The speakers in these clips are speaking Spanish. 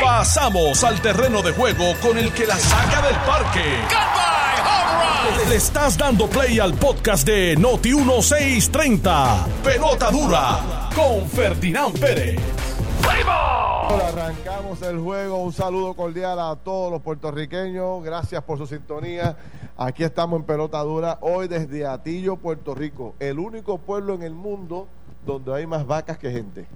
Pasamos al terreno de juego con el que la saca del parque. Le estás dando play al podcast de Noti 1630. Pelota dura con Ferdinand Pérez. Arrancamos el juego. Un saludo cordial a todos los puertorriqueños. Gracias por su sintonía. Aquí estamos en Pelota Dura, hoy desde Atillo, Puerto Rico. El único pueblo en el mundo donde hay más vacas que gente.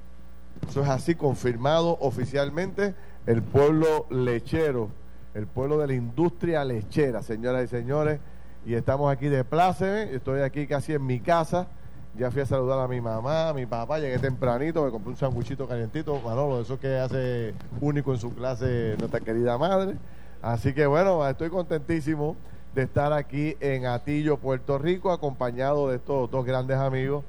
Eso es así, confirmado oficialmente. El pueblo lechero, el pueblo de la industria lechera, señoras y señores. Y estamos aquí de pláceme. Estoy aquí casi en mi casa. Ya fui a saludar a mi mamá, a mi papá, llegué tempranito, me compré un sandwichito calientito, Manolo, eso que hace único en su clase nuestra querida madre. Así que bueno, estoy contentísimo de estar aquí en Atillo, Puerto Rico, acompañado de estos dos grandes amigos,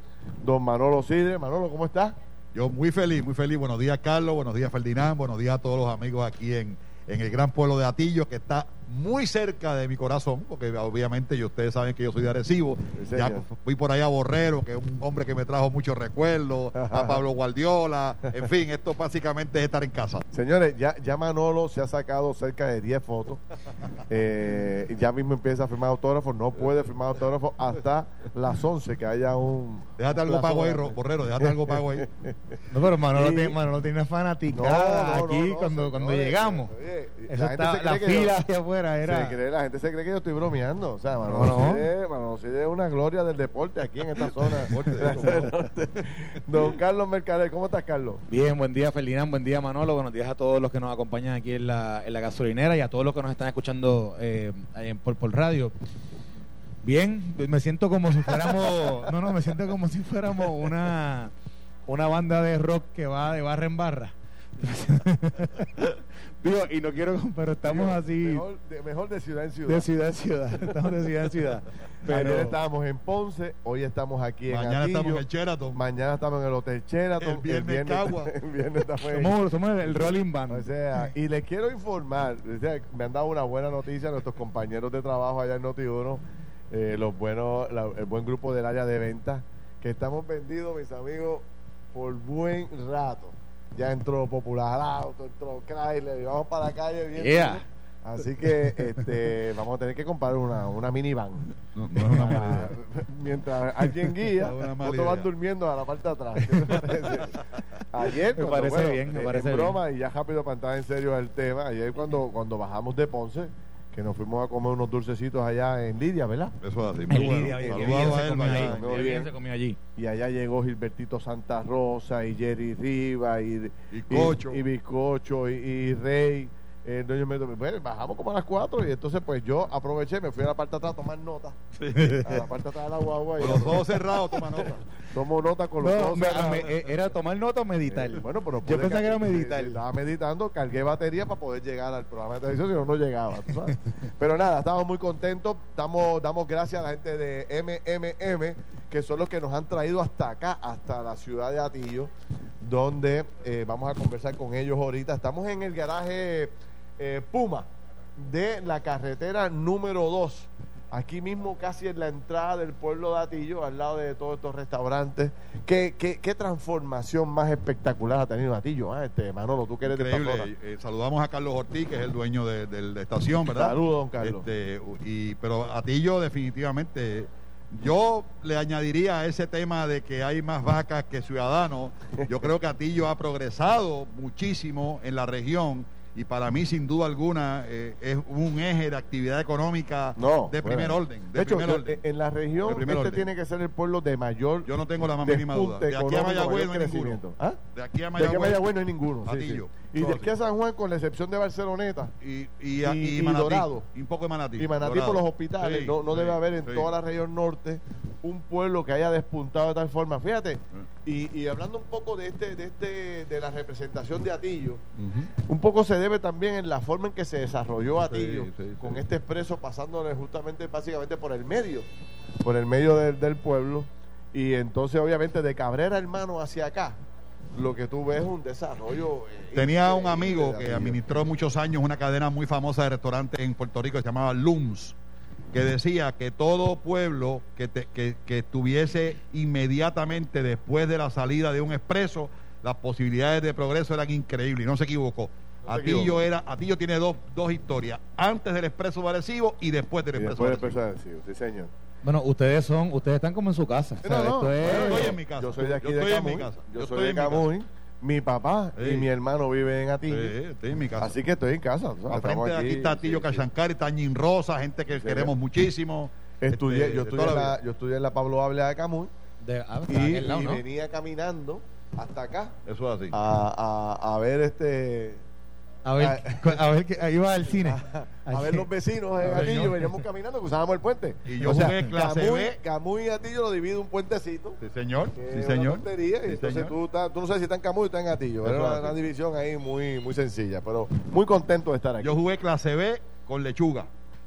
don Manolo Sidre. Manolo, ¿cómo estás? Yo muy feliz, muy feliz. Buenos días, Carlos. Buenos días, Ferdinand. Buenos días a todos los amigos aquí en, en el gran pueblo de Atillo, que está muy cerca de mi corazón, porque obviamente y ustedes saben que yo soy de Arecibo. Ya fui por allá a Borrero, que es un hombre que me trajo muchos recuerdos, a Pablo Guardiola, en fin, esto básicamente es estar en casa. Señores, ya, ya Manolo se ha sacado cerca de 10 fotos, eh, ya mismo empieza a firmar autógrafos, no puede firmar autógrafos hasta las 11, que haya un... Déjate algo pago ahí, Borrero, déjate algo pago ahí. No, pero Manolo, tiene, Manolo tiene fanática aquí cuando, cuando llegamos. Eso está, la fila la gente se cree que yo estoy bromeando. O sea, Manolo no, es una gloria del deporte aquí en esta zona. Don Carlos Mercader, ¿cómo estás, Carlos? Bien, buen día, Ferdinand, buen día, Manolo. Buenos días a todos los que nos acompañan aquí en la, en la gasolinera y a todos los que nos están escuchando eh, por, por radio. Bien, me siento como si fuéramos, no, no, me siento como si fuéramos una, una banda de rock que va de barra en barra. Digo, y no quiero, pero estamos así. Mejor de, ciudad en ciudad. De ciudad en ciudad. Estamos de ciudad en ciudad. Pero Ayer estábamos en Ponce, hoy estamos aquí en Mañana estamos en Sheraton. Mañana estamos en el Hotel Sheraton. El viernes, el Cagua. El viernes estamos somos, somos el, Rolling Band. O sea, y les quiero informar, me han dado una buena noticia nuestros compañeros de trabajo allá en Noti1, eh, los buenos, el buen grupo del área de ventas, que estamos vendidos, mis amigos, por buen rato ya entró Popular Auto, entró Chrysler, y vamos para la calle bien. Así que este, vamos a tener que comprar una, una minivan. No, Mientras alguien guía, otros van durmiendo a la parte de atrás. Ayer, me parece bien, me parece broma, y ya rápido para entrar en serio el tema, ayer cuando, cuando bajamos de Ponce, que nos fuimos a comer unos dulcecitos allá en Lidia, ¿verdad? Eso es así. Muy Lidia, bien, se comió allí. Y allá llegó Gilbertito Santa Rosa y Jerry Riva y, y, Bizcocho y Rey eh, bueno, bajamos como a las 4 y entonces pues yo aproveché, me fui a la parte de atrás a tomar nota. A la parte de atrás de la guagua. Con los ojos cerrados toma nota. Tomo nota con los ojos cerrados. Eh, ¿Era tomar nota o meditar? bueno, pero yo pensé que era meditar. Estaba meditando, cargué batería para poder llegar al programa de televisión, si no, no llegaba. pero nada, estamos muy contentos. Damos, damos gracias a la gente de MMM, que son los que nos han traído hasta acá, hasta la ciudad de Atillo, donde eh, vamos a conversar con ellos ahorita. Estamos en el garaje eh, Puma de la carretera número 2. Aquí mismo, casi en la entrada del pueblo de Atillo, al lado de todos estos restaurantes. ¿Qué, qué, transformación más espectacular ha tenido Atillo? Ah, este, Manolo, tú que eres de eh, Saludamos a Carlos Ortiz, que es el dueño de, la estación, ¿verdad? Saludos, don Carlos. Este, y, pero Atillo, definitivamente. Yo le añadiría a ese tema de que hay más vacas que ciudadanos. Yo creo que Atillo ha progresado muchísimo en la región y para mí sin duda alguna eh, es un eje de actividad económica de primer orden. De, hecho, en la región este tiene que ser el pueblo de mayor Yo no tengo la más mínima duda. De aquí a Mayagüez no hay ninguno. ¿Ah? De aquí a Mayagüez, no hay ninguno. Y de aquí a San Juan, con la excepción de Barceloneta y, y, y, Dorado. Y un poco de Manatí. Y Manatí por los hospitales. no, no debe haber en toda la región norte un pueblo que haya despuntado de tal forma. Fíjate, y, hablando un poco de este, de este, de la representación de Atillo, un poco se debe también en la forma en que se desarrolló Atillo, con este expreso pasándole justamente, básicamente por el medio, por el medio del, pueblo, y entonces obviamente de Cabrera hermano hacia acá, lo que tú ves es un desarrollo. Eh, Tenía un amigo que administró muchos años una cadena muy famosa de restaurantes en Puerto Rico que se llamaba Lums que decía que todo pueblo que, que, que, estuviese inmediatamente después de la salida de un expreso, las posibilidades de progreso eran increíbles y no se equivocó. No Atillo era, Atillo tiene dos, dos historias, antes del expreso de Arecibo y después del Y expreso después de de Arecibo. empezar, sí, sí, señor. Bueno, ustedes son, ustedes están como en su casa. No, no, esto es- Yo estoy en mi casa. Yo soy de aquí Yo de estoy en mi Camuy. casa. Yo, Yo soy estoy de en mi Camuy. Mi papá y Sí. mi hermano viven en Atillo. Sí, estoy en mi casa. Así que estoy en casa. ¿sabes? Al frente Estamos de aquí está Atillo sí, sí. Cachancari, está Ñin Rosa, gente que Sí, queremos sí. muchísimo. Estudié, Este, yo, estudié en la yo estudié en la Pablo Ávila de Camuy de, ah, y, de aquel lado, y ¿no? venía caminando hasta acá Eso es así. a, a, a ver este A ver, a ver que iba al cine. a ver los vecinos en Ah, Atillo, señor. veníamos caminando, cruzábamos el puente. Y yo O sea, jugué clase Camuy, B. Camuy y Atillo lo divide un puentecito. Sí, señor. Sí, señor. Tontería, y entonces señor. tú, estás- tú no sabes si está en Camuy o está en Atillo. Eso Era una división ahí muy, muy sencilla, pero muy contento de estar aquí. Yo jugué clase B con Lechuga.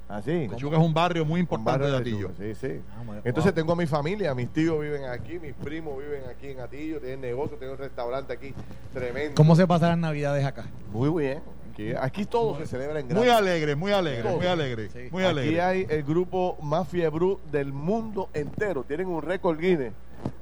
Así. Lechuga es un barrio muy importante de Atillo. Sí, sí. Ah, Entonces wow. tengo a mi familia, mis tíos viven aquí, mis primos viven aquí en Atillo, tienen negocio, tienen un restaurante aquí tremendo. ¿Cómo se pasan las navidades acá? Muy bien. Aquí, aquí todo se celebra en grande. Muy alegre, muy alegre, Todo. muy alegre. Sí. Muy Aquí alegre. hay el grupo más fiebrú del mundo entero. Tienen un récord Guinness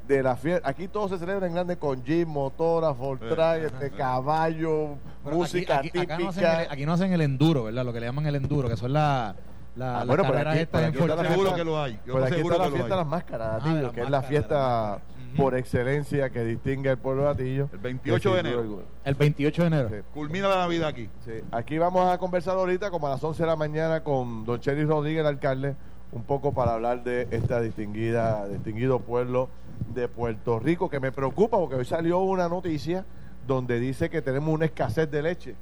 de la fiebre. Aquí todo se celebra en grande con jeep, motora, Fortran, este, caballo, Pero música aquí, aquí- acá no hacen típica. el, aquí no hacen el enduro, ¿verdad? Lo que le llaman el enduro, que son la, la, Ah, bueno, pero carreras aquí- en aquí está la seguro fiesta- que lo hay. Yo estoy aquí seguro está la que lo fiesta de las máscaras Ah, las que es la fiesta por excelencia que distingue al pueblo de Atillo. El 28 de enero. El 28 de enero. Sí. Culmina la Navidad aquí. Sí, Aquí vamos a conversar ahorita como a las 11 de la mañana con don Chery Rodríguez, el alcalde, un poco para hablar de esta distinguida, distinguido pueblo de Puerto Rico, que me preocupa porque hoy salió una noticia donde dice que tenemos una escasez de leche.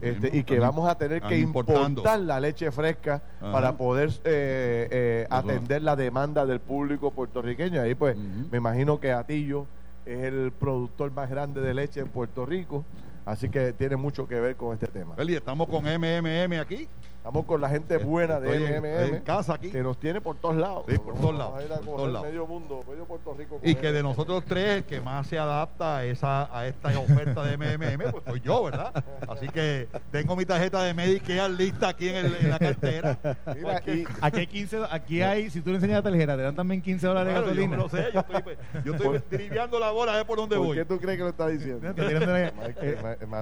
Este, y que vamos a tener que importando. importar la leche fresca Ajá. para poder eh, eh, atender la demanda del público puertorriqueño. Ahí pues me imagino que Atillo es el productor más grande de leche en Puerto Rico, así que tiene mucho que ver con este tema. Eli, estamos con MMM aquí. Estamos con la gente buena de Estoy MMM en casa aquí. que nos tiene por todos lados. Sí, por todos lados, por todos medio mundo, medio Puerto Rico. con Y que de nosotros tres, el que más se adapta a, esa, a esta oferta de MMM, pues soy yo, ¿verdad? Así que tengo mi tarjeta de Medicare lista aquí en, el- en la cartera. Mira, y- Aquí hay 15, do- aquí hay, si tú le enseñas la tarjeta, te dan también 15 dólares de Bueno, yo gasolina. lo sé, yo estoy, yo estoy triviando la bola a ver por dónde ¿Por voy. qué tú crees que lo está diciendo? Eh,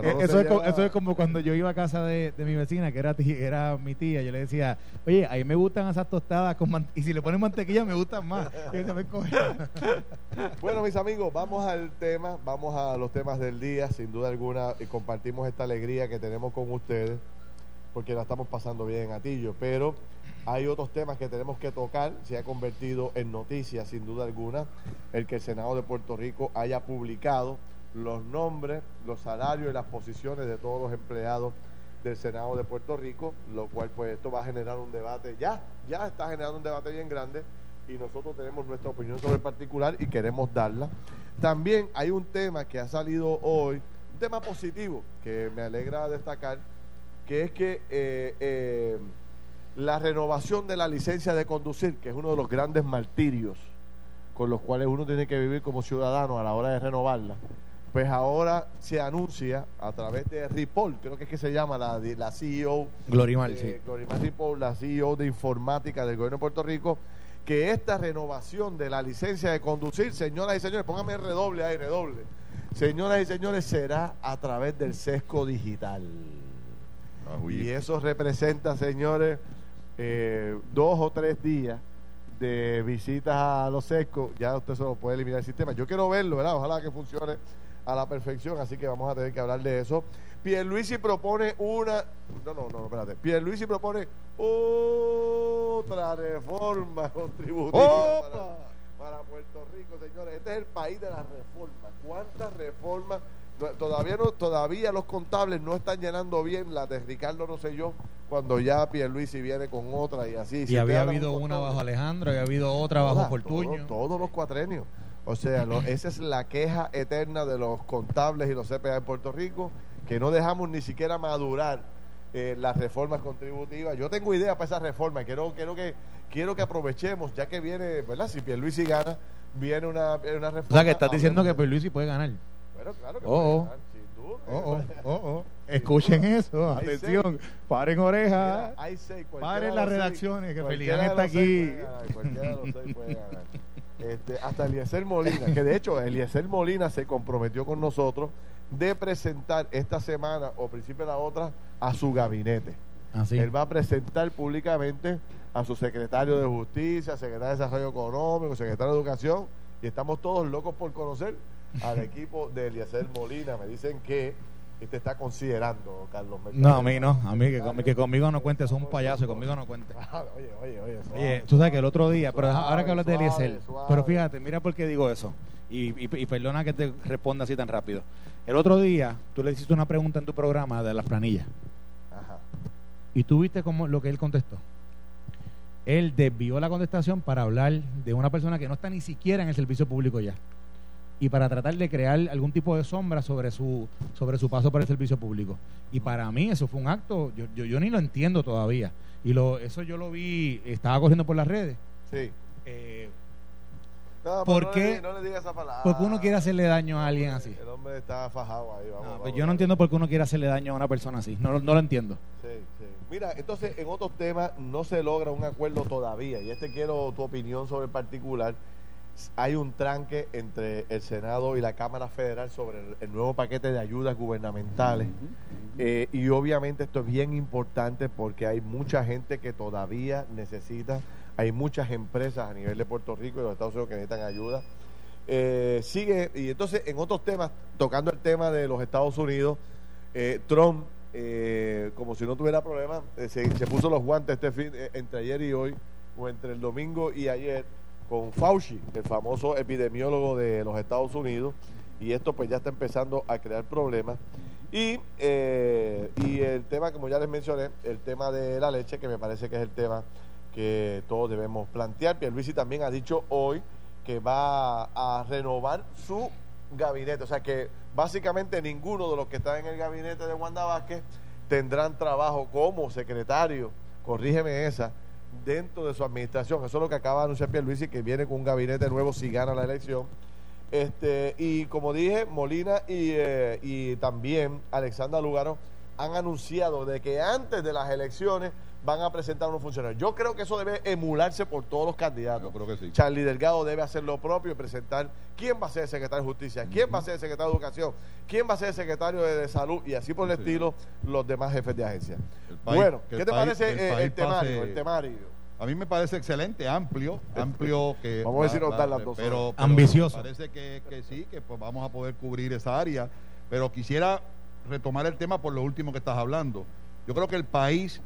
eh, eso, es eso es como cuando yo iba a casa de, de mi vecina, que era, mi tía, yo le decía, oye, a mí me gustan esas tostadas con y si le ponen mantequilla me gustan más. Bueno, mis amigos, vamos al tema, vamos a los temas del día, sin duda alguna, y compartimos esta alegría que tenemos con ustedes, porque la estamos pasando bien en Atillo, pero hay otros temas que tenemos que tocar, se ha convertido en noticia, sin duda alguna, el que el Senado de Puerto Rico haya publicado los nombres, los salarios y las posiciones de todos los empleados del Senado de Puerto Rico, lo cual pues esto va a generar un debate, ya, ya está generando un debate bien grande y nosotros tenemos nuestra opinión sobre el particular y queremos darla. También hay un tema que ha salido hoy, un tema positivo que me alegra destacar, que es que eh, eh, la renovación de la licencia de conducir, que es uno de los grandes martirios con los cuales uno tiene que vivir como ciudadano a la hora de renovarla, pues ahora se anuncia a través de Ripoll, creo que es que se llama la, la CEO Glorimar, eh, sí. Glorimar Ripoll, la CEO de informática del gobierno de Puerto Rico, que esta renovación de la licencia de conducir, señoras y señores, póngame redoble ahí, redoble. Señoras y señores, será a través del sesco digital. Ah. Y eso representa, señores, eh, dos o tres días de visitas a los sescos. Ya usted se lo puede eliminar el sistema. Yo quiero verlo, ¿verdad? Ojalá que funcione a la perfección, así que vamos a tener que hablar de eso. Pierluisi propone una... No, no, no, espérate. Pierluisi propone otra reforma contributiva para, para Puerto Rico, señores. Este es el país de las reformas. ¿Cuántas reformas? No, todavía no, todavía los contables no están llenando bien la de Ricardo Rosselló cuando ya Pierluisi viene con otra y así. Y Si había habido una bajo Alejandro, había habido otra bajo Fortuño. todo- todos los cuatrenios. O sea, lo- esa es la queja eterna de los contables y los CPA en Puerto Rico, que no dejamos ni siquiera madurar eh, las reformas contributivas. Yo tengo idea para esa reforma, quiero, quiero, que, quiero que aprovechemos, ya que viene, ¿verdad? Si Pierluisi gana, viene una, una reforma. O sea, que estás diciendo que Pierluisi puede ganar. Bueno, claro que Oh, puede oh. ganar, sin duda. Oh, oh, oh. Escuchen eso, atención, paren Mira, orejas. hay seis, Paren las seis- redacciones, que de está seis aquí. cualquiera de los seis puede ganar. Este, hasta Eliezer Molina, que de hecho Eliezer Molina se comprometió con nosotros de presentar esta semana o principio de la otra a su gabinete. Así. Él va a presentar públicamente a su secretario de Justicia, secretario de Desarrollo Económico, secretario de Educación, y estamos todos locos por conocer al equipo de Eliezer Molina. Me dicen que te está considerando, Carlos. No, a mí no, a mí que, que conmigo no cuente, es un payaso y conmigo no cuente. oye, oye, oye. oye, tú sabes que el otro día, pero ahora que hablas de Eliezer, pero fíjate, mira por qué digo eso. Y, y, perdona que te responda así tan rápido. El otro día tú le hiciste una pregunta en tu programa de las planillas. Ajá. Y tú viste cómo, lo que él contestó. Él desvió la contestación para hablar de una persona que no está ni siquiera en el servicio público ya y para tratar de crear algún tipo de sombra sobre su sobre su paso por el servicio público. Y para mí eso fue un acto, yo, yo, yo ni lo entiendo todavía. Y lo eso yo lo vi, estaba corriendo por las redes. Sí. Eh, no, ¿Por qué? No le, digas esa palabra. Porque uno quiere hacerle daño a alguien así. El hombre está fajado ahí. Vamos, pues yo no entiendo por qué uno quiere hacerle daño a una persona así. No, no lo entiendo. Sí, sí. Mira, entonces en otros temas no se logra un acuerdo todavía. Y este quiero tu opinión sobre el particular hay un tranque entre el Senado y la Cámara Federal sobre el, nuevo paquete de ayudas gubernamentales. Eh, y obviamente esto es bien importante porque hay mucha gente que todavía necesita, hay muchas empresas a nivel de Puerto Rico y los Estados Unidos que necesitan ayuda. Eh, sigue, y entonces en otros temas, tocando el tema de los Estados Unidos, eh, Trump, como si no tuviera problema, se, se, puso los guantes este fin, entre ayer y hoy, o entre el domingo y ayer con Fauci, el famoso epidemiólogo de los Estados Unidos, y esto pues ya está empezando a crear problemas. Y, eh, y el tema, como ya les mencioné, el tema de la leche, que me parece que es el tema que todos debemos plantear. Pierluisi también ha dicho hoy que va a renovar su gabinete, o sea que básicamente ninguno de los que están en el gabinete de Wanda Vázquez tendrán trabajo como secretario, corrígeme esa, dentro de su administración. Eso es lo que acaba de anunciar Pierluisi, que viene con un gabinete nuevo si gana la elección. Este, y como dije, Molina y, eh, y también Alexandra Lugaro han anunciado de que antes de las elecciones van a presentar unos funcionarios. Yo creo que eso debe emularse por todos los candidatos. creo que sí. Charlie Delgado debe hacer lo propio y presentar quién va a ser el secretario de Justicia, quién va a ser el secretario de Educación, quién va a ser el secretario de, Salud y así por el estilo los demás jefes de agencia. bueno, ¿qué te parece el, temario, el temario? A mí me parece excelente, amplio, amplio que... Vamos a decir dar las dos. Pero, ambicioso. parece que, sí, que pues vamos a poder cubrir esa área. Pero quisiera retomar el tema por lo último que estás hablando. Yo creo que el país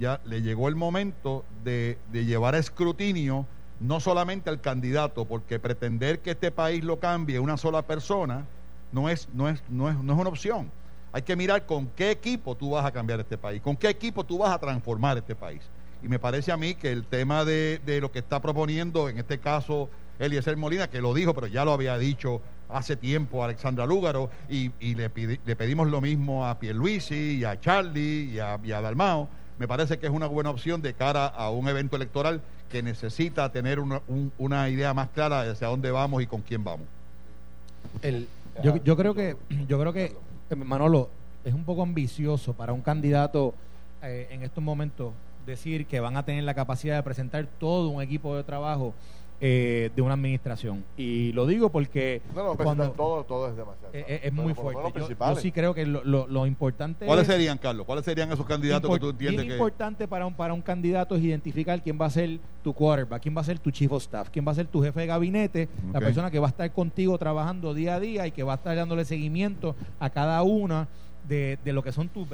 ya le llegó el momento de, llevar a escrutinio no solamente al candidato, porque pretender que este país lo cambie una sola persona no es, no es, no es, no es una opción. Hay que mirar con qué equipo tú vas a cambiar este país, con qué equipo tú vas a transformar este país. Y me parece a mí que el tema de, lo que está proponiendo, en este caso Eliezer Molina, que lo dijo, pero ya lo había dicho hace tiempo Alexandra Lúgaro, y, le, le, pedimos lo mismo a Pierluisi y a Charlie a, y a Dalmao, me parece que es una buena opción de cara a un evento electoral que necesita tener una, una idea más clara de hacia dónde vamos y con quién vamos. El, yo, yo creo que, yo creo que Manolo es un poco ambicioso para un candidato eh, en estos momentos decir que van a tener la capacidad de presentar todo un equipo de trabajo eh, de una administración. Y lo digo porque... No, cuando, todo, todo es demasiado. Eh, eh, es, muy fuerte. Yo, sí creo que lo, lo, importante... ¿Cuáles serían, Carlos? ¿Cuáles serían esos candidatos que tú entiendes que... importante para un, para un candidato es identificar quién va a ser tu quarterback, quién va a ser tu chief of staff, quién va a ser tu jefe de gabinete, la persona que va a estar contigo trabajando día a día y que va a estar dándole seguimiento a cada una de, lo que son tus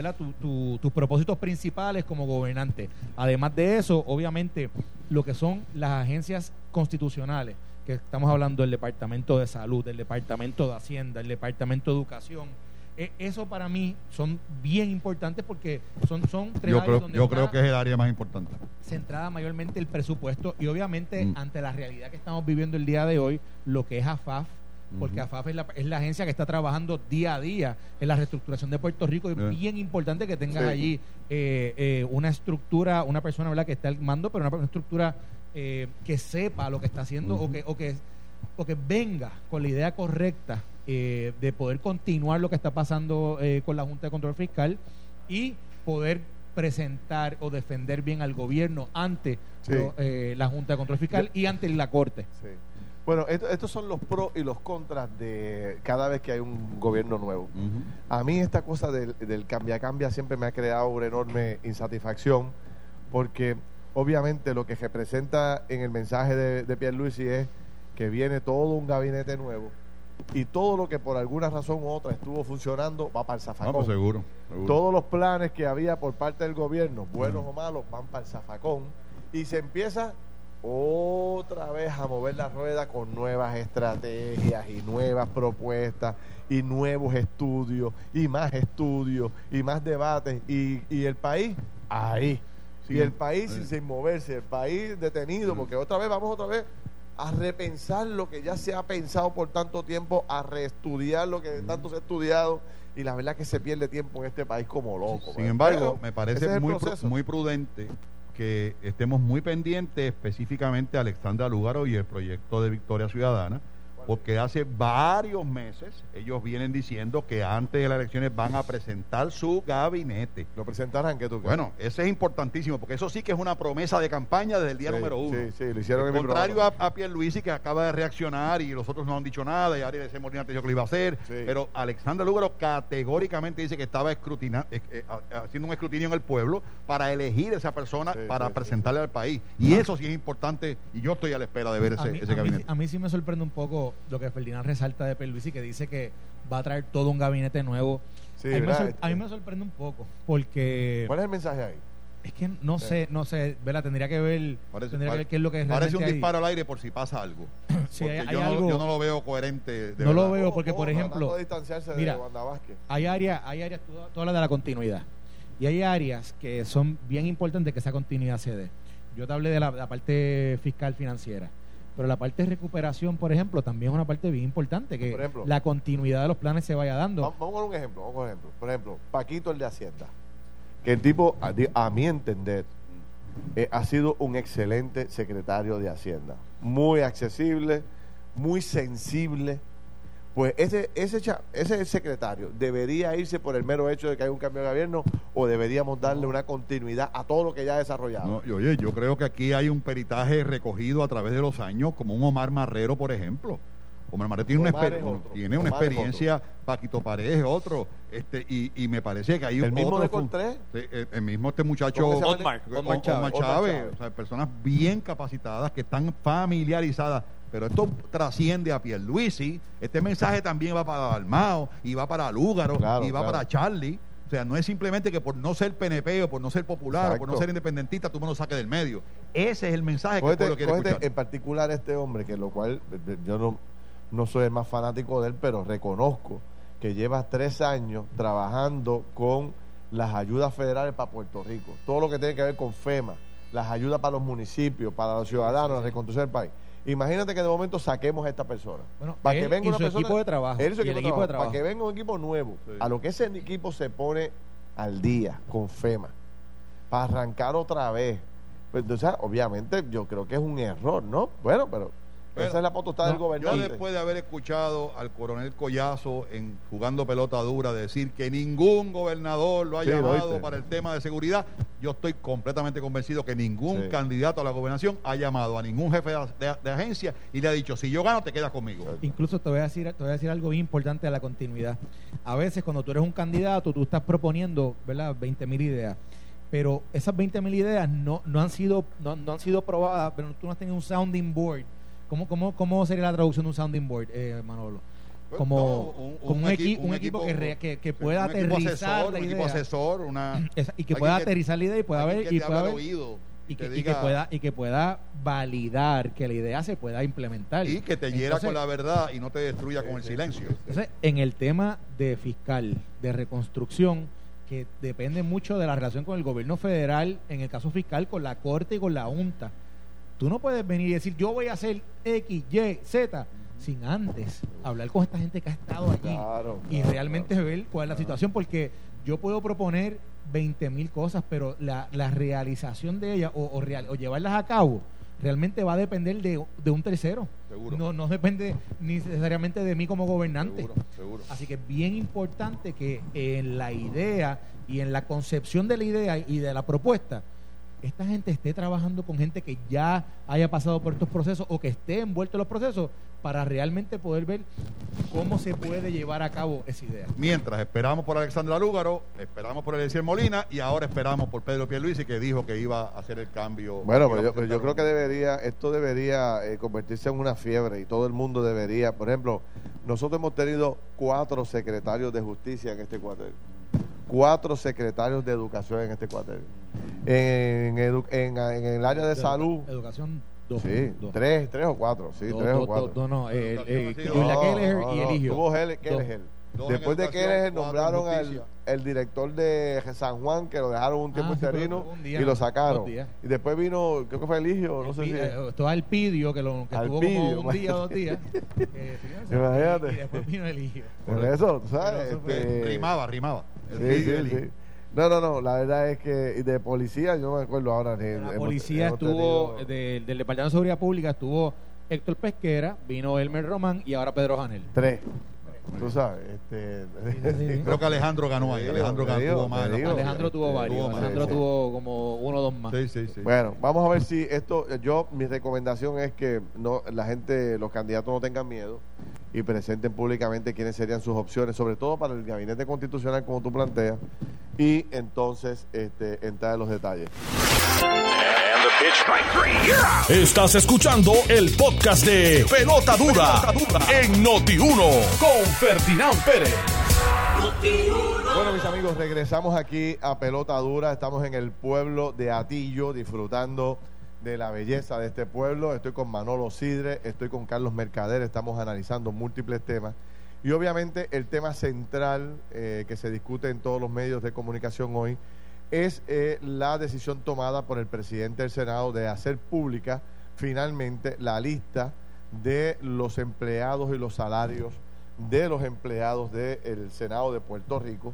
tus propósitos principales como gobernante. Además de eso, obviamente, lo que son las agencias constitucionales, que estamos hablando del Departamento de Salud, del Departamento de Hacienda, del Departamento de Educación. E, eso para mí son bien importantes porque son, son tres yo creo, Yo creo que es el área más importante. Centrada mayormente el presupuesto y obviamente mm. ante la realidad que estamos viviendo el día de hoy, lo que es AFAF, porque AFAF es la, es la, agencia que está trabajando día a día en la reestructuración de Puerto Rico. Es bien importante que tengas allí eh, eh, una estructura, una persona ¿verdad? que esté al mando, pero una, estructura eh, que sepa lo que está haciendo o, que, o, que, o que venga con la idea correcta de poder continuar lo que está pasando con la Junta de Control Fiscal y poder presentar o defender bien al gobierno ante Sí. lo- eh, la Junta de Control Fiscal y ante la Corte. Sí. Bueno, esto- estos son los pros y los contras de cada vez que hay un gobierno nuevo. A mí esta cosa del, del cambia-cambia siempre me ha creado una enorme insatisfacción porque obviamente lo que representa en el mensaje de, de Pierluisi es que viene todo un gabinete nuevo y todo lo que por alguna razón u otra estuvo funcionando va para el Ah, zafacón. pues seguro, seguro. Todos los planes que había por parte del gobierno, buenos o malos, van para el zafacón y se empieza otra vez a mover la rueda con nuevas estrategias y nuevas propuestas y nuevos estudios y más estudios y más debates y, y el país ahí. Sí. y el país Sí. sin, moverse, el país detenido, Mm. porque otra vez vamos otra vez a repensar lo que ya se ha pensado por tanto tiempo, a reestudiar lo que Mm. tanto se ha estudiado y la verdad que se pierde tiempo en este país como loco. Sin pues. embargo, Pero me parece es muy, muy prudente que estemos muy pendientes específicamente a Alexandra Lúgaro y el proyecto de Victoria Ciudadana, porque hace varios meses ellos vienen diciendo que antes de las elecciones van a presentar su gabinete. Lo presentarán, que tú crees? Bueno, ese es importantísimo, porque eso sí que es una promesa de campaña desde el día Sí, número uno. Sí, sí, lo hicieron en Contrario a, a Pierluisi que acaba de reaccionar y los otros no han dicho nada y Ariel de Molina te dijo que lo iba a hacer, Sí. pero Alexandra Lúgaro categóricamente dice que estaba escrutina- eh, eh, ha- haciendo un escrutinio en el pueblo para elegir esa persona Sí, para sí, sí, presentarle al país. Y eso sí es importante y yo estoy a la espera de ver A ese, mí, ese a mí- gabinete. a mí sí me sorprende un poco lo que Ferdinand resalta de Pierluisi que dice que va a traer todo un gabinete nuevo. Sí, a, mí me me sorprende un poco porque ¿Cuál es el mensaje ahí? es que no Sí. sé, no sé, ¿verdad? Tendría que ver, Parece, tendría que ver qué es lo que es parece un ahí. disparo al aire por si pasa algo. Sí, Porque hay- hay yo, no, algo- yo no lo veo coherente. de No lo verdad. veo. porque, por ejemplo, de distanciarse mira, de Wanda Vázquez. hay áreas, hay áreas, tú, tú hablas de la continuidad. Y hay áreas que son bien importantes que esa continuidad se dé. Yo te hablé de la, la parte fiscal financiera. Pero la parte de recuperación, por ejemplo, también es una parte bien importante, que Por ejemplo. la continuidad de los planes se vaya dando. Vamos, vamos con un ejemplo, vamos con un ejemplo. Por ejemplo, Paquito el de Hacienda. Que el tipo, a, a mi entender, eh, ha sido un excelente secretario de Hacienda. Muy accesible, muy sensible. Pues ese, ese, cha- ese secretario debería irse por el mero hecho de que hay un cambio de gobierno o deberíamos darle una continuidad a todo lo que ya ha desarrollado. No, y oye, yo creo que aquí hay un peritaje recogido a través de los años, como un Omar Marrero, por ejemplo. Omar Marrero tiene, una, Omar exper- es otro. tiene una Omar es experiencia, Paquito Paredes es otro, este, y, y me parece que hay El mismo otro de. Sí, el, el mismo este muchacho. Omar Chávez, Chávez. o sea, personas bien capacitadas que están familiarizadas. Pero esto trasciende a Pierluisi. Este mensaje también va para Dalmao y va para Lúgaro Claro, y va claro. para Charlie. O sea, no es simplemente que por no ser PNP o por no ser popular o por no ser independentista tú me lo saques del medio. Ese es el mensaje que Cógete, pueblo quiere cógete escuchar. en particular este hombre, que lo cual yo no, no soy el más fanático de él, pero reconozco que lleva tres años trabajando con las ayudas federales para Puerto Rico. Todo lo que tiene que ver con FEMA, las ayudas para los municipios, para los ciudadanos, la reconstrucción del país. Imagínate que de momento saquemos a esta persona. Bueno, para que venga y una su persona, equipo de trabajo, él y su y el equipo equipo de Para que venga un equipo nuevo, Sí. a lo que ese equipo se pone al día con FEMA, para arrancar otra vez. Pues, entonces, obviamente, yo creo que es un error, ¿no? Bueno, pero Bueno, esa es la potestad no, del Yo gobernante. después de haber escuchado al coronel Collazo en jugando pelota dura decir que ningún gobernador lo ha Sí, llamado para el tema de seguridad, yo estoy completamente convencido que ningún Sí. candidato a la gobernación ha llamado a ningún jefe de, de- de agencia y le ha dicho, si yo gano, te quedas conmigo. Incluso te voy a decir, te voy a decir algo bien importante de la continuidad. A veces cuando tú eres un candidato, tú estás proponiendo, ¿verdad? 20 mil ideas. Pero esas 20 mil ideas no, no han sido no, no han sido probadas, pero tú no has tenido un sounding board. ¿Cómo, cómo, cómo sería la traducción de un sounding board, eh, Manolo? Pues, Como, no, un- como un, un equi- equi- un un equipo, equipo- que, que, que pueda aterrizar asesor, la un equipo idea. asesor, una, Esa- y que pueda aterrizar la idea y pueda ver y pueda oído y que, y diga- que pueda y que pueda validar que la idea se pueda implementar y que te hiera con la verdad y no te destruya con el silencio. entonces, en el tema de fiscal, de reconstrucción, que depende mucho de la relación con el gobierno federal, en el caso fiscal, con la Corte y con la Junta, tú no puedes venir y decir, yo voy a hacer X, Y, Z, sin antes hablar con esta gente que ha estado allí Claro, y claro, realmente ver cuál es la situación, porque yo puedo proponer 20 mil cosas, pero la, la realización de ellas o, o real- o llevarlas a cabo realmente va a depender de, de un tercero. Seguro. No, no depende ni necesariamente de mí como gobernante. Seguro, seguro. Así que es bien importante que en la idea y en la concepción de la idea y de la propuesta, esta gente esté trabajando con gente que ya haya pasado por estos procesos o que esté envuelto en los procesos para realmente poder ver cómo se puede llevar a cabo esa idea. Mientras esperamos por Alexandra Lúgaro, esperamos por Eliezer Molina y ahora esperamos por Pedro Pierluisi que dijo que iba a hacer el cambio. Bueno, pero yo, pero yo creo que debería, esto debería eh, convertirse en una fiebre y todo el mundo debería, por ejemplo, nosotros hemos tenido cuatro secretarios de justicia en este cuartel, cuatro secretarios de educación en este cuartel, en, edu- en, en el área de salud, Educación, dos. sí, dos. tres, tres o cuatro, sí, Dos, tres dos, o cuatro. dos, no, eh, eh, No, Julia Keller no, y no, Eligio. Tuvo. Dos en Después de cuatro en nombraron al el director de San Juan que lo dejaron un tiempo Ah, sí, interino un día, y lo sacaron. Y después vino, creo que fue Eligio, no El sé pi- si... eh, estaba el Pidio, que, lo, que estuvo Alpidio, como un día, dos días. eh, fíjense, Imagínate. Y, y después vino Eligio. Por eso, tú ¿sabes? Pero eso fue- Este, Rimaba, rimaba. El Sí, sí, sí. No, no, no, la verdad es que y de policía yo me acuerdo ahora. ni- La hemos- policía hemos estuvo, tenido de- del Departamento de Seguridad Pública estuvo Héctor Pesquera, vino Elmer Román y ahora Pedro Janel. Tres, tú sabes. Este, sí, sí. Creo que Alejandro ganó ahí. Alejandro ganó digo, tuvo más. digo. Alejandro tuvo varios. Alejandro Sí, sí. tuvo como uno o dos más. Sí, sí, sí. Bueno, vamos a ver si esto, yo, mi recomendación es que no la gente, los candidatos no tengan miedo y presenten públicamente quiénes serían sus opciones, sobre todo para el gabinete constitucional como tú planteas, y entonces este, entrar en los detalles. Estás escuchando el podcast de Pelota Dura, en Noti1 con Ferdinand Pérez. Bueno, mis amigos, regresamos aquí a Pelota Dura. Estamos en el pueblo de Atillo, disfrutando de la belleza de este pueblo. Estoy con Manolo Sidre, estoy con Carlos Mercader, estamos analizando múltiples temas. Y obviamente el tema central eh, que se discute en todos los medios de comunicación hoy es eh, la decisión tomada por el presidente del Senado de hacer pública finalmente la lista de los empleados y los salarios de los empleados del Senado de Puerto Rico.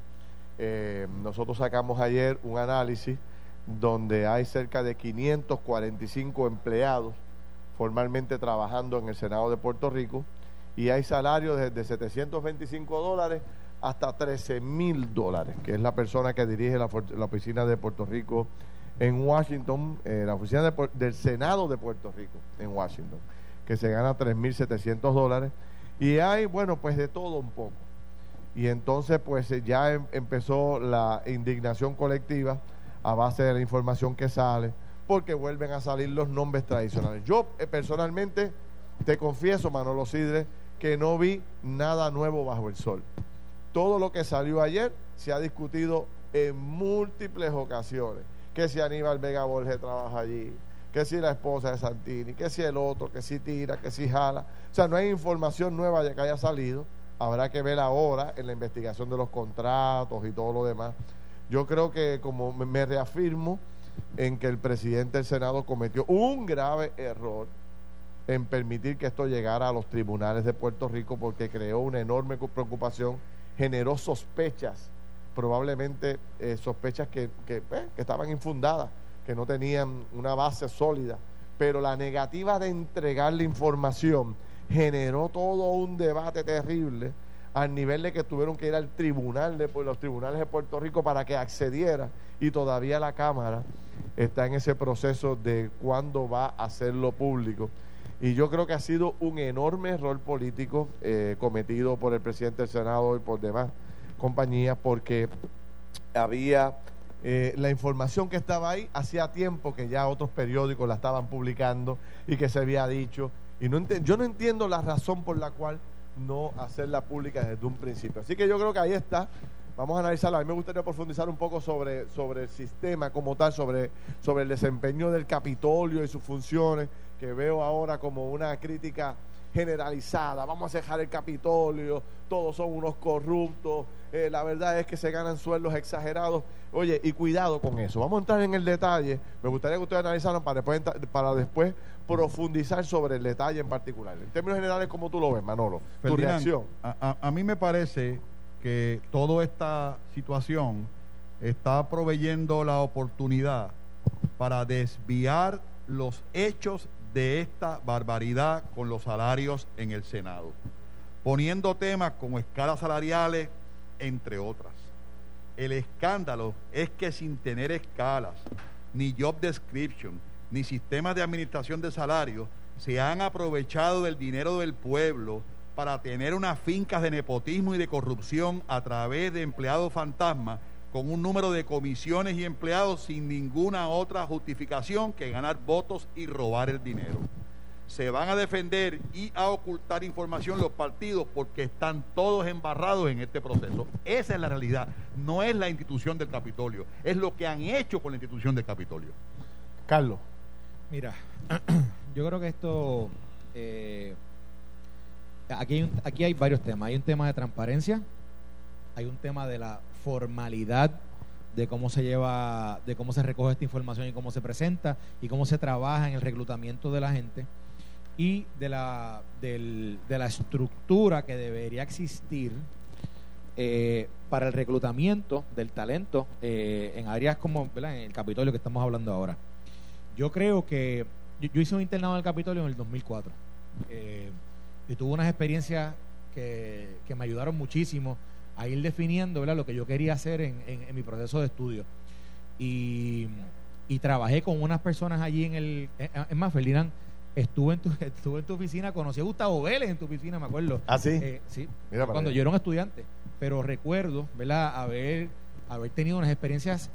Eh, nosotros sacamos ayer un análisis donde hay cerca de 545 empleados formalmente trabajando en el Senado de Puerto Rico y hay salarios desde 725 dólares hasta 13 mil dólares, que es la persona que dirige la, la oficina de Puerto Rico en Washington, eh, la oficina del Senado de Puerto Rico en Washington, que se gana 3.700 dólares. Y hay, bueno, pues de todo un poco. Y entonces, pues eh, ya em- empezó la indignación colectiva a base de la información que sale, porque vuelven a salir los nombres tradicionales. Yo eh, personalmente te confieso, Manolo Sidre, que no vi nada nuevo bajo el sol. Todo lo que salió ayer se ha discutido en múltiples ocasiones. Que si Aníbal Vega Borges trabaja allí, que si la esposa de Santini, que si el otro, que si tira, que si jala. O sea, no hay información nueva ya que haya salido. Habrá que ver ahora en la investigación de los contratos y todo lo demás. Yo creo que como me- reafirmo en que el presidente del Senado cometió un grave error en permitir que esto llegara a los tribunales de Puerto Rico porque creó una enorme cu- preocupación, generó sospechas, probablemente eh, sospechas que, eh, que estaban infundadas, que no tenían una base sólida, pero la negativa de entregar la información generó todo un debate terrible al nivel de que tuvieron que ir al tribunal de los tribunales de Puerto Rico para que accediera y todavía la Cámara está en ese proceso de cuándo va a hacerlo público. Y yo creo que ha sido un enorme error político eh, cometido por el presidente del Senado y por demás compañías porque había eh, la información que estaba ahí hacía tiempo que ya otros periódicos la estaban publicando y que se había dicho. Y no yo no entiendo la razón por la cual no hacerla pública desde un principio. Así que yo creo que ahí está. Vamos a analizarla. A mí me gustaría profundizar un poco sobre, sobre el sistema como tal, sobre, sobre el desempeño del Capitolio y sus funciones, que veo ahora como una crítica generalizada. Vamos a cejar el Capitolio, todos son unos corruptos, eh, la verdad es que se ganan sueldos exagerados. Oye, y cuidado con eso. Vamos a entrar en el detalle. Me gustaría que ustedes analizaran para para después profundizar sobre el detalle en particular. En términos generales, ¿cómo tú lo ves, Manolo? Tu Ferdinand, reacción. A, a- a mí me parece que toda esta situación está proveyendo la oportunidad para desviar los hechos de esta barbaridad con los salarios en el Senado, poniendo temas como escalas salariales, entre otras. El escándalo es que sin tener escalas, ni job description, ni sistemas de administración de salarios, se han aprovechado del dinero del pueblo para tener unas fincas de nepotismo y de corrupción a través de empleados fantasmas con un número de comisiones y empleados sin ninguna otra justificación que ganar votos y robar el dinero. Se van a defender y a ocultar información los partidos porque están todos embarrados en este proceso. Esa es la realidad. No es la institución del Capitolio, es lo que han hecho con la institución del Capitolio. Carlos. Mira, yo creo que esto... Eh, aquí, hay aquí hay varios temas. Hay un tema de transparencia, hay un tema de la formalidad de cómo se lleva, de cómo se recoge esta información y cómo se presenta y cómo se trabaja en el reclutamiento de la gente y de la, de la estructura que debería existir eh, para el reclutamiento del talento eh, en áreas como en el Capitolio que estamos hablando ahora. Yo creo que yo, hice un internado en el Capitolio en el 2004 eh, y tuve unas experiencias que, que me ayudaron muchísimo a ir definiendo lo que yo quería hacer en, en, mi proceso de estudio. Y, y, trabajé con unas personas allí en el... Eh, es más, Ferdinand, estuve en tu, estuve en tu oficina, conocí a Gustavo Vélez en tu oficina, me acuerdo. ¿Ah, sí? Eh, sí, cuando yo era un estudiante. Pero recuerdo, ¿verdad?, haber, haber tenido unas experiencias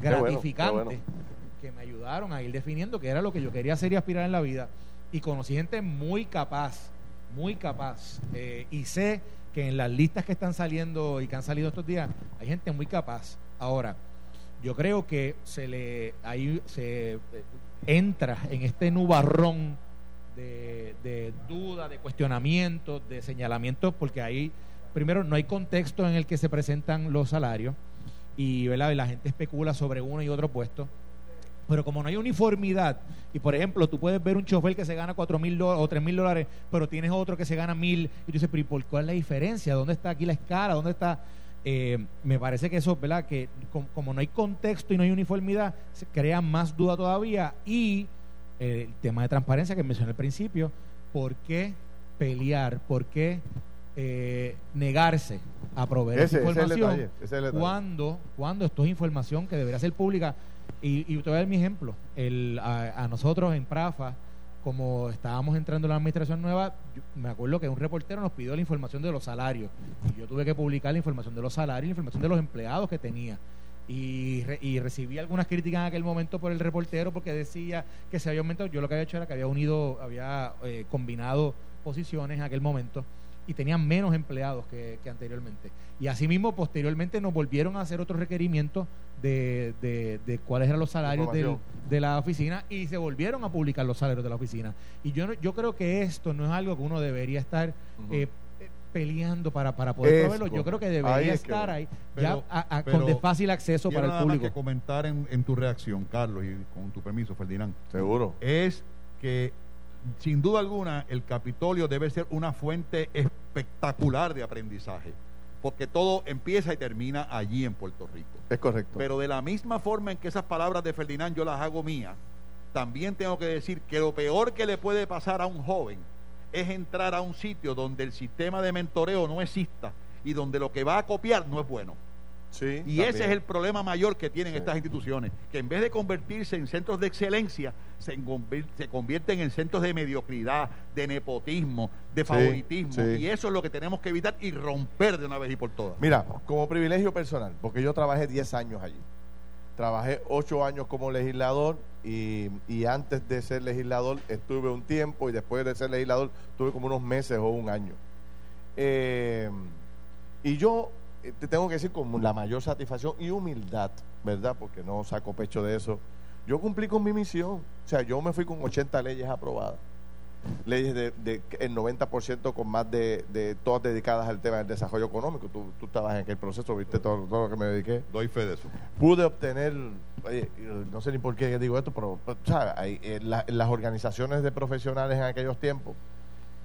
gratificantes que me ayudaron a ir definiendo qué era lo que yo quería hacer y aspirar en la vida. Y conocí gente muy capaz, muy capaz. Eh, y sé que en las listas que están saliendo y que han salido estos días, hay gente muy capaz. Ahora, yo creo que se le ahí se eh, entra en este nubarrón de, de duda, de cuestionamientos, de señalamientos, porque ahí, primero, no hay contexto en el que se presentan los salarios y, ¿verdad? la gente especula sobre uno y otro puesto. Pero como no hay uniformidad, y por ejemplo, tú puedes ver un chofer que se gana cuatro mil o tres mil dólares, pero tienes otro que se gana mil, y tú dices, pero ¿por cuál es la diferencia? ¿Dónde está aquí la escala? ¿Dónde está? Eh, me parece que eso, ¿verdad? Que como, no hay contexto y no hay uniformidad, se crea más duda todavía. Y eh, el tema de transparencia que mencioné al principio, ¿por qué pelear? ¿Por qué eh, negarse a proveer esa información cuando, cuando esto es información que debería ser pública? Y, y te voy a dar mi ejemplo. El, a, nosotros en Prafa, como estábamos entrando en la administración nueva, me acuerdo que un reportero nos pidió la información de los salarios. Y yo tuve que publicar la información de los salarios, la información de los empleados que tenía. Y, y, recibí algunas críticas en aquel momento por el reportero porque decía que se había aumentado. Yo lo que había hecho era que había unido, había eh, combinado posiciones en aquel momento y tenían menos empleados que, anteriormente. Y asimismo, posteriormente nos volvieron a hacer otros requerimientos de, de, cuáles eran los salarios de la oficina y se volvieron a publicar los salarios de la oficina. Y yo, yo creo que esto no es algo que uno debería estar... Eh, peleando para, para poder proveerlo. Yo creo que debería estar ahí, ya con de fácil acceso para el público. que comentar en, en tu reacción, Carlos, y con tu permiso, Ferdinand. Seguro. Es que sin duda alguna, el Capitolio debe ser una fuente espectacular de aprendizaje, porque todo empieza y termina allí en Puerto Rico. Es correcto. Pero de la misma forma en que esas palabras de Ferdinand yo las hago mías, también tengo que decir que lo peor que le puede pasar a un joven es entrar a un sitio donde el sistema de mentoreo no exista y donde lo que va a copiar no es bueno y ese es el problema mayor que tienen estas instituciones, que en vez de convertirse en centros de excelencia, se, se convierten en centros de mediocridad, de nepotismo, de favoritismo. Y eso es lo que tenemos que evitar y romper de una vez y por todas. Mira, como privilegio personal, porque yo trabajé 10 años allí. Trabajé 8 años como legislador y, y antes de ser legislador estuve un tiempo y después de ser legislador tuve como unos meses o un año. Eh, y yo te tengo que decir con la mayor satisfacción y humildad, ¿verdad? Porque no saco pecho de eso. Yo cumplí con mi misión. O sea, yo me fui con 80 leyes aprobadas. Leyes de, de el 90% con más de, de, todas dedicadas al tema del desarrollo económico. Tú, tú estabas en aquel proceso, viste todo, todo, lo que me dediqué. Doy fe de eso. Pude obtener, no sé ni por qué digo esto, pero, ¿sabes? Hay, eh, las organizaciones de profesionales en aquellos tiempos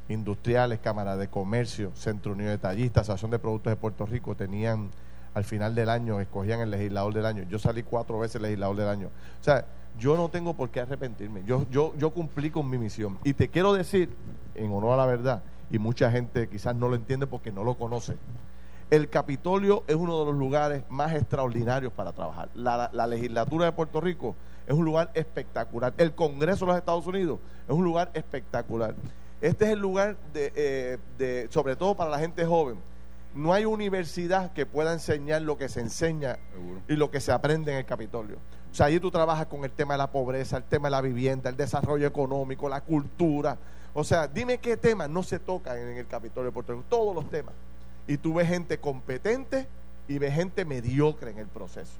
industriales, Cámara de Comercio, Centro Unido de Tallistas, Asociación de Productos de Puerto Rico, tenían al final del año, escogían el legislador del año. Yo salí cuatro veces legislador del año. O sea, yo no tengo por qué arrepentirme. Yo, yo, yo cumplí con mi misión. Y te quiero decir, en honor a la verdad, y mucha gente quizás no lo entiende porque no lo conoce, el Capitolio es uno de los lugares más extraordinarios para trabajar. La, la, legislatura de Puerto Rico es un lugar espectacular. El Congreso de los Estados Unidos es un lugar espectacular. Este es el lugar de, eh, de sobre todo para la gente joven. No hay universidad que pueda enseñar lo que se enseña y lo que se aprende en el Capitolio. O sea, allí tú trabajas con el tema de la pobreza, el tema de la vivienda, el desarrollo económico, la cultura. O sea, dime qué temas no se tocan en el Capitolio de Puerto Rico. Todos los temas. Y tú ves gente competente y ves gente mediocre en el proceso.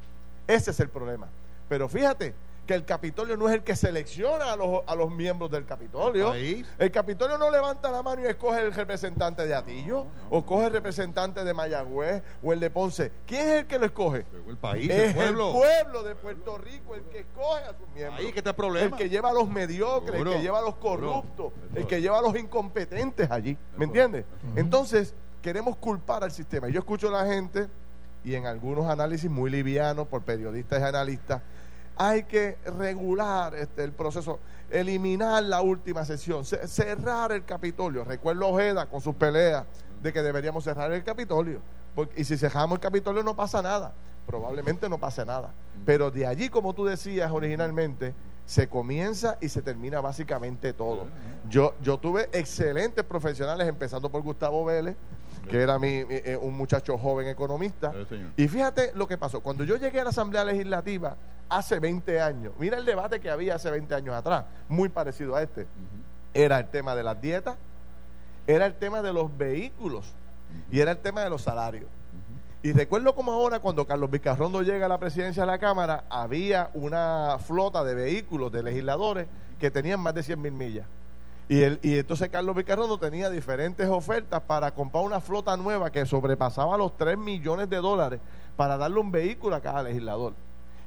Ese es el problema. Pero fíjate, que el Capitolio no es el que selecciona a los, a los miembros del Capitolio. El Capitolio no levanta la mano y escoge el representante de Atillo, o coge el representante de Mayagüez, o el de Ponce. ¿Quién es el que lo escoge? El país, es el pueblo. el pueblo de Puerto Rico el que escoge a sus miembros. Ahí que está el problema. El que lleva a los mediocres, el que lleva a los corruptos, el que lleva a los incompetentes allí. ¿Me entiendes? Entonces, queremos culpar al sistema. Yo escucho a la gente, y en algunos análisis muy livianos por periodistas y analistas, hay que regular este, el proceso, eliminar la última sesión, cerrar el Capitolio. Recuerdo Ojeda con sus peleas de que deberíamos cerrar el Capitolio. y si cerramos el Capitolio no pasa nada. Probablemente no pase nada. Pero de allí, como tú decías originalmente, se comienza y se termina básicamente todo. Yo, yo tuve excelentes profesionales, empezando por Gustavo Vélez, que era mi, eh, un muchacho joven economista. y fíjate lo que pasó. Cuando yo llegué a la Asamblea Legislativa hace 20 años, mira el debate que había hace 20 años atrás, muy parecido a este. Era el tema de las dietas, era el tema de los vehículos y era el tema de los salarios. Y recuerdo como ahora, cuando Carlos Vicarrondo llega a la presidencia de la Cámara, había una flota de vehículos de legisladores que tenían más de 100 mil millas. Y, y entonces Carlos Vicarrondo tenía diferentes ofertas para comprar una flota nueva que sobrepasaba los 3 millones de dólares para darle un vehículo a cada legislador.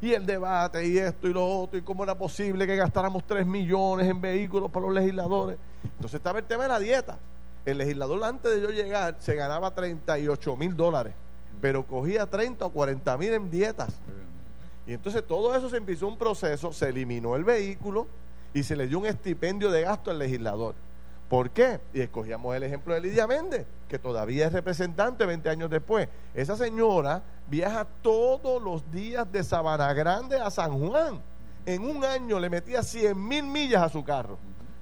Y el debate y esto y lo otro, y cómo era posible que gastáramos 3 millones en vehículos para los legisladores. Entonces estaba el tema de la dieta. El legislador antes de yo llegar se ganaba 38 mil dólares, pero cogía 30 o 40 mil en dietas. Y entonces todo eso se empezó un proceso, se eliminó el vehículo, y se le dio un estipendio de gasto al legislador. ¿Por qué? Y escogíamos el ejemplo de Lidia Méndez, que todavía es representante 20 años después. Esa señora viaja todos los días de Sabana Grande a San Juan. En un año le metía 100 mil millas a su carro.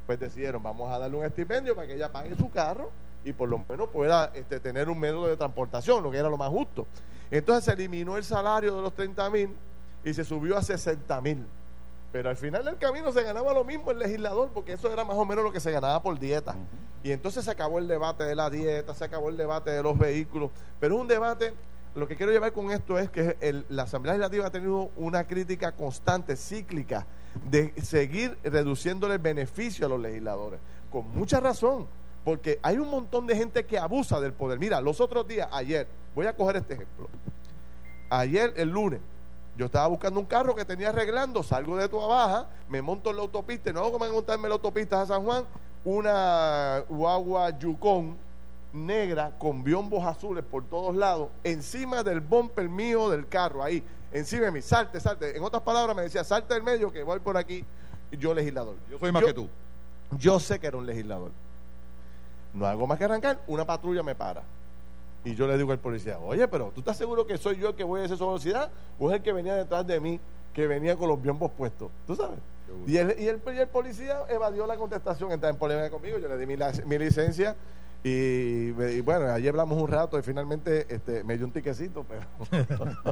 Pues decidieron, vamos a darle un estipendio para que ella pague su carro y por lo menos pueda este, tener un método de transportación, lo que era lo más justo. Entonces se eliminó el salario de los 30 mil y se subió a 60 mil. Pero al final del camino se ganaba lo mismo el legislador, porque eso era más o menos lo que se ganaba por dieta. Y entonces se acabó el debate de la dieta, se acabó el debate de los vehículos. Pero es un debate, lo que quiero llevar con esto es que la Asamblea Legislativa ha tenido una crítica constante, cíclica, de seguir reduciéndole el beneficio a los legisladores. Con mucha razón, porque hay un montón de gente que abusa del poder. Mira, los otros días, ayer, voy a coger este ejemplo. Ayer, el lunes, yo estaba buscando un carro que tenía arreglando, salgo de tu Baja, me monto en la autopista, y no hago como montarme en la autopista a San Juan, una guagua Yukon negra con biombos azules por todos lados, encima del bumper mío del carro, ahí, encima de mí, salte, salte. En otras palabras me decía, salte del medio que voy por aquí, yo legislador. Yo soy más que tú. Yo sé que era un legislador. No hago más que arrancar, una patrulla me para. Y yo le digo al policía, oye, pero ¿tú estás seguro que soy yo el que voy a esa velocidad? ¿O es el que venía detrás de mí, que venía con los biombos puestos? ¿Tú sabes? Y el, y, el, policía evadió la contestación, entraba en polémica conmigo, yo le di mi, mi licencia y, bueno, ayer hablamos un rato y finalmente este, me dio un tiquecito, pero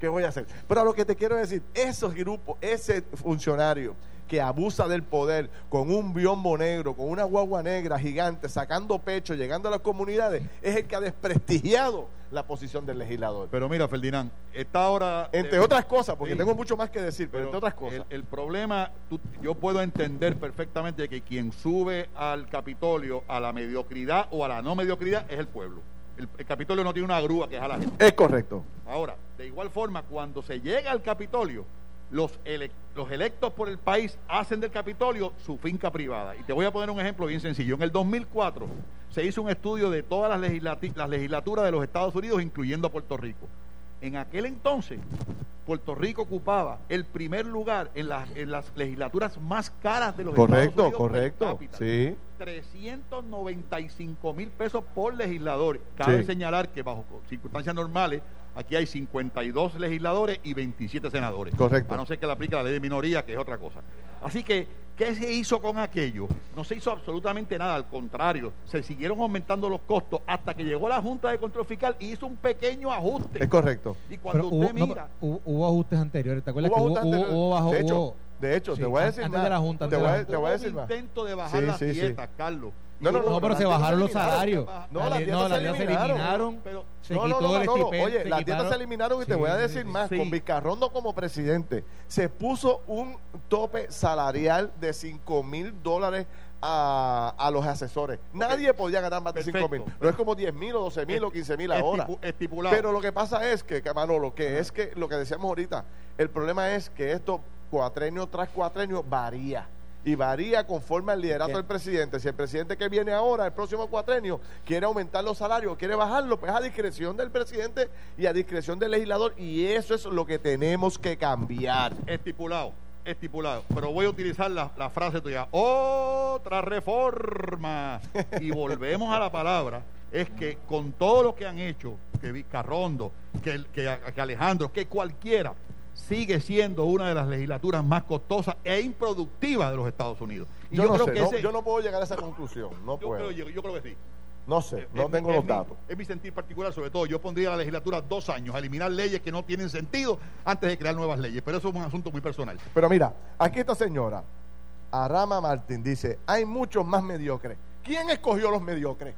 ¿qué voy a hacer? Pero a lo que te quiero decir, esos grupos, ese funcionario que abusa del poder con un biombo negro, con una guagua negra gigante, sacando pecho, llegando a las comunidades, es el que ha desprestigiado la posición del legislador. Pero mira, Ferdinand, está ahora... Entre otras cosas, porque tengo mucho más que decir, pero, entre otras cosas. El, problema, yo puedo entender perfectamente que quien sube al Capitolio a la mediocridad o a la no mediocridad es el pueblo. El, el, Capitolio no tiene una grúa que a la gente. Es correcto. Ahora, de igual forma, cuando se llega al Capitolio, los, los electos por el país hacen del Capitolio su finca privada. Y te voy a poner un ejemplo bien sencillo. En el 2004 se hizo un estudio de todas las, las legislaturas de los Estados Unidos, incluyendo a Puerto Rico. En aquel entonces, Puerto Rico ocupaba el primer lugar en las, en las legislaturas más caras de los correcto, Estados Unidos. Correcto, sí. 395 mil pesos por legislador. Cabe señalar que bajo circunstancias normales aquí hay 52 legisladores y 27 senadores. Correcto. A no ser que le aplique la ley de minoría, que es otra cosa. Así que, ¿qué se hizo con aquello? No se hizo absolutamente nada, al contrario, se siguieron aumentando los costos hasta que llegó la Junta de Control Fiscal y hizo un pequeño ajuste. Es correcto. Y cuando usted mira... hubo, ajustes anteriores, ¿te acuerdas hubo que hubo, bajo, de hecho, de hecho, te voy a decir antes de la Junta, te, voy, a, te voy a decir un intento de bajar las dietas, Carlos. No, no, no, pero se bajaron los salarios. No, las dietas, se, eliminaron. se no, no, no, no, Oye, las dietas se eliminaron y te voy a decir más. Con Vizcarrondo como presidente, se puso un tope salarial de 5 mil dólares a, a, los asesores. Nadie podía ganar más de 5 mil. No es como 10 mil o 12 mil o 15 mil ahora. Estipulado. Pero lo que pasa es que, Manolo, que es que lo que decíamos ahorita, el problema es que esto cuatrenio tras cuatrenio varía y varía conforme al liderato del presidente. Si el presidente que viene ahora, el próximo cuatrenio, quiere aumentar los salarios, quiere bajarlo, pues a discreción del presidente y a discreción del legislador. Y eso es lo que tenemos que cambiar. Estipulado, estipulado. Pero voy a utilizar la, frase tuya. Otra reforma. y volvemos a la palabra. Es que con todo lo que han hecho, que Vizcarrondo, que, que, que Alejandro, que cualquiera, sigue siendo una de las legislaturas más costosas e improductivas de los Estados Unidos. Y yo, no sé, yo no puedo llegar a esa conclusión. No yo, puedo. Creo, yo creo que sí. No sé, no tengo los datos. Es mi sentir particular, sobre todo. Yo pondría a la legislatura dos años a eliminar leyes que no tienen sentido antes de crear nuevas leyes. Pero eso es un asunto muy personal. Pero mira, aquí esta señora, Arama Martín, dice: hay muchos más mediocres. ¿Quién escogió los mediocres?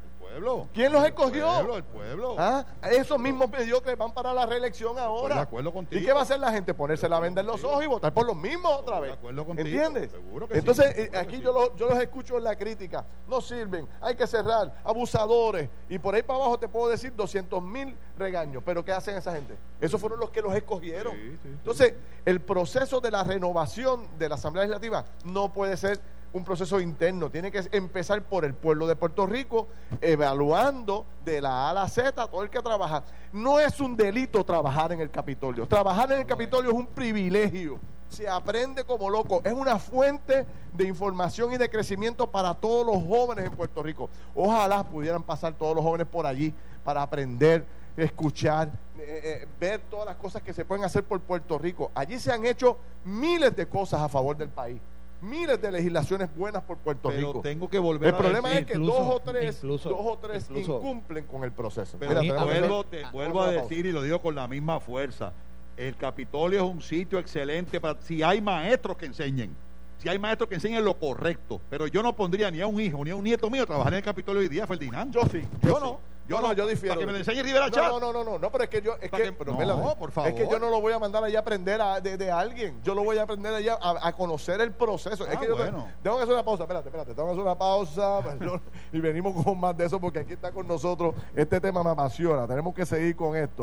¿Quién los escogió? el pueblo. ¿Ah? Esos mismos mediocres van para la reelección ahora. de acuerdo contigo. ¿Y qué va a hacer la gente? Ponerse la venda en los ojos y votar por los mismos otra vez. De acuerdo contigo. ¿Entiendes? Seguro que Entonces, eh, aquí yo, los, yo los escucho en la crítica. No sirven, hay que cerrar, abusadores. Y por ahí para abajo te puedo decir 200 mil regaños. Pero ¿qué hacen esa gente? Esos fueron los que los escogieron. Entonces, el proceso de la renovación de la Asamblea Legislativa no puede ser un proceso interno, tiene que empezar por el pueblo de Puerto Rico, evaluando de la A a la Z todo el que trabaja. No es un delito trabajar en el Capitolio, trabajar en el Capitolio es un privilegio, se aprende como loco, es una fuente de información y de crecimiento para todos los jóvenes en Puerto Rico. Ojalá pudieran pasar todos los jóvenes por allí para aprender, escuchar, eh, eh, ver todas las cosas que se pueden hacer por Puerto Rico. Allí se han hecho miles de cosas a favor del país miles de legislaciones buenas por Puerto pero Rico. tengo que volver el problema es que dos o tres, dos o tres incumplen con el proceso. Pero vuelvo, vuelvo a decir y lo digo con la misma fuerza. El Capitolio es un sitio excelente para si hay maestros que enseñen. Si hay maestros que enseñen lo correcto. Pero yo no pondría ni a un hijo ni a un nieto mío a trabajar en el Capitolio hoy día, Ferdinand. Yo sí. Yo, no. Yo no, yo difiero. Para que me lo enseñe Rivera Chat. No, no, no, no, no, pero es que yo, es que, pero no, por favor. Es que yo no lo voy a mandar allá a aprender a, de, de, alguien. Yo lo voy a aprender allá a, a conocer el proceso. es ah, que yo tengo que hacer una pausa, espérate, espérate, tengo que hacer una pausa y venimos con más de eso porque aquí está con nosotros. Este tema me apasiona. Tenemos que seguir con esto.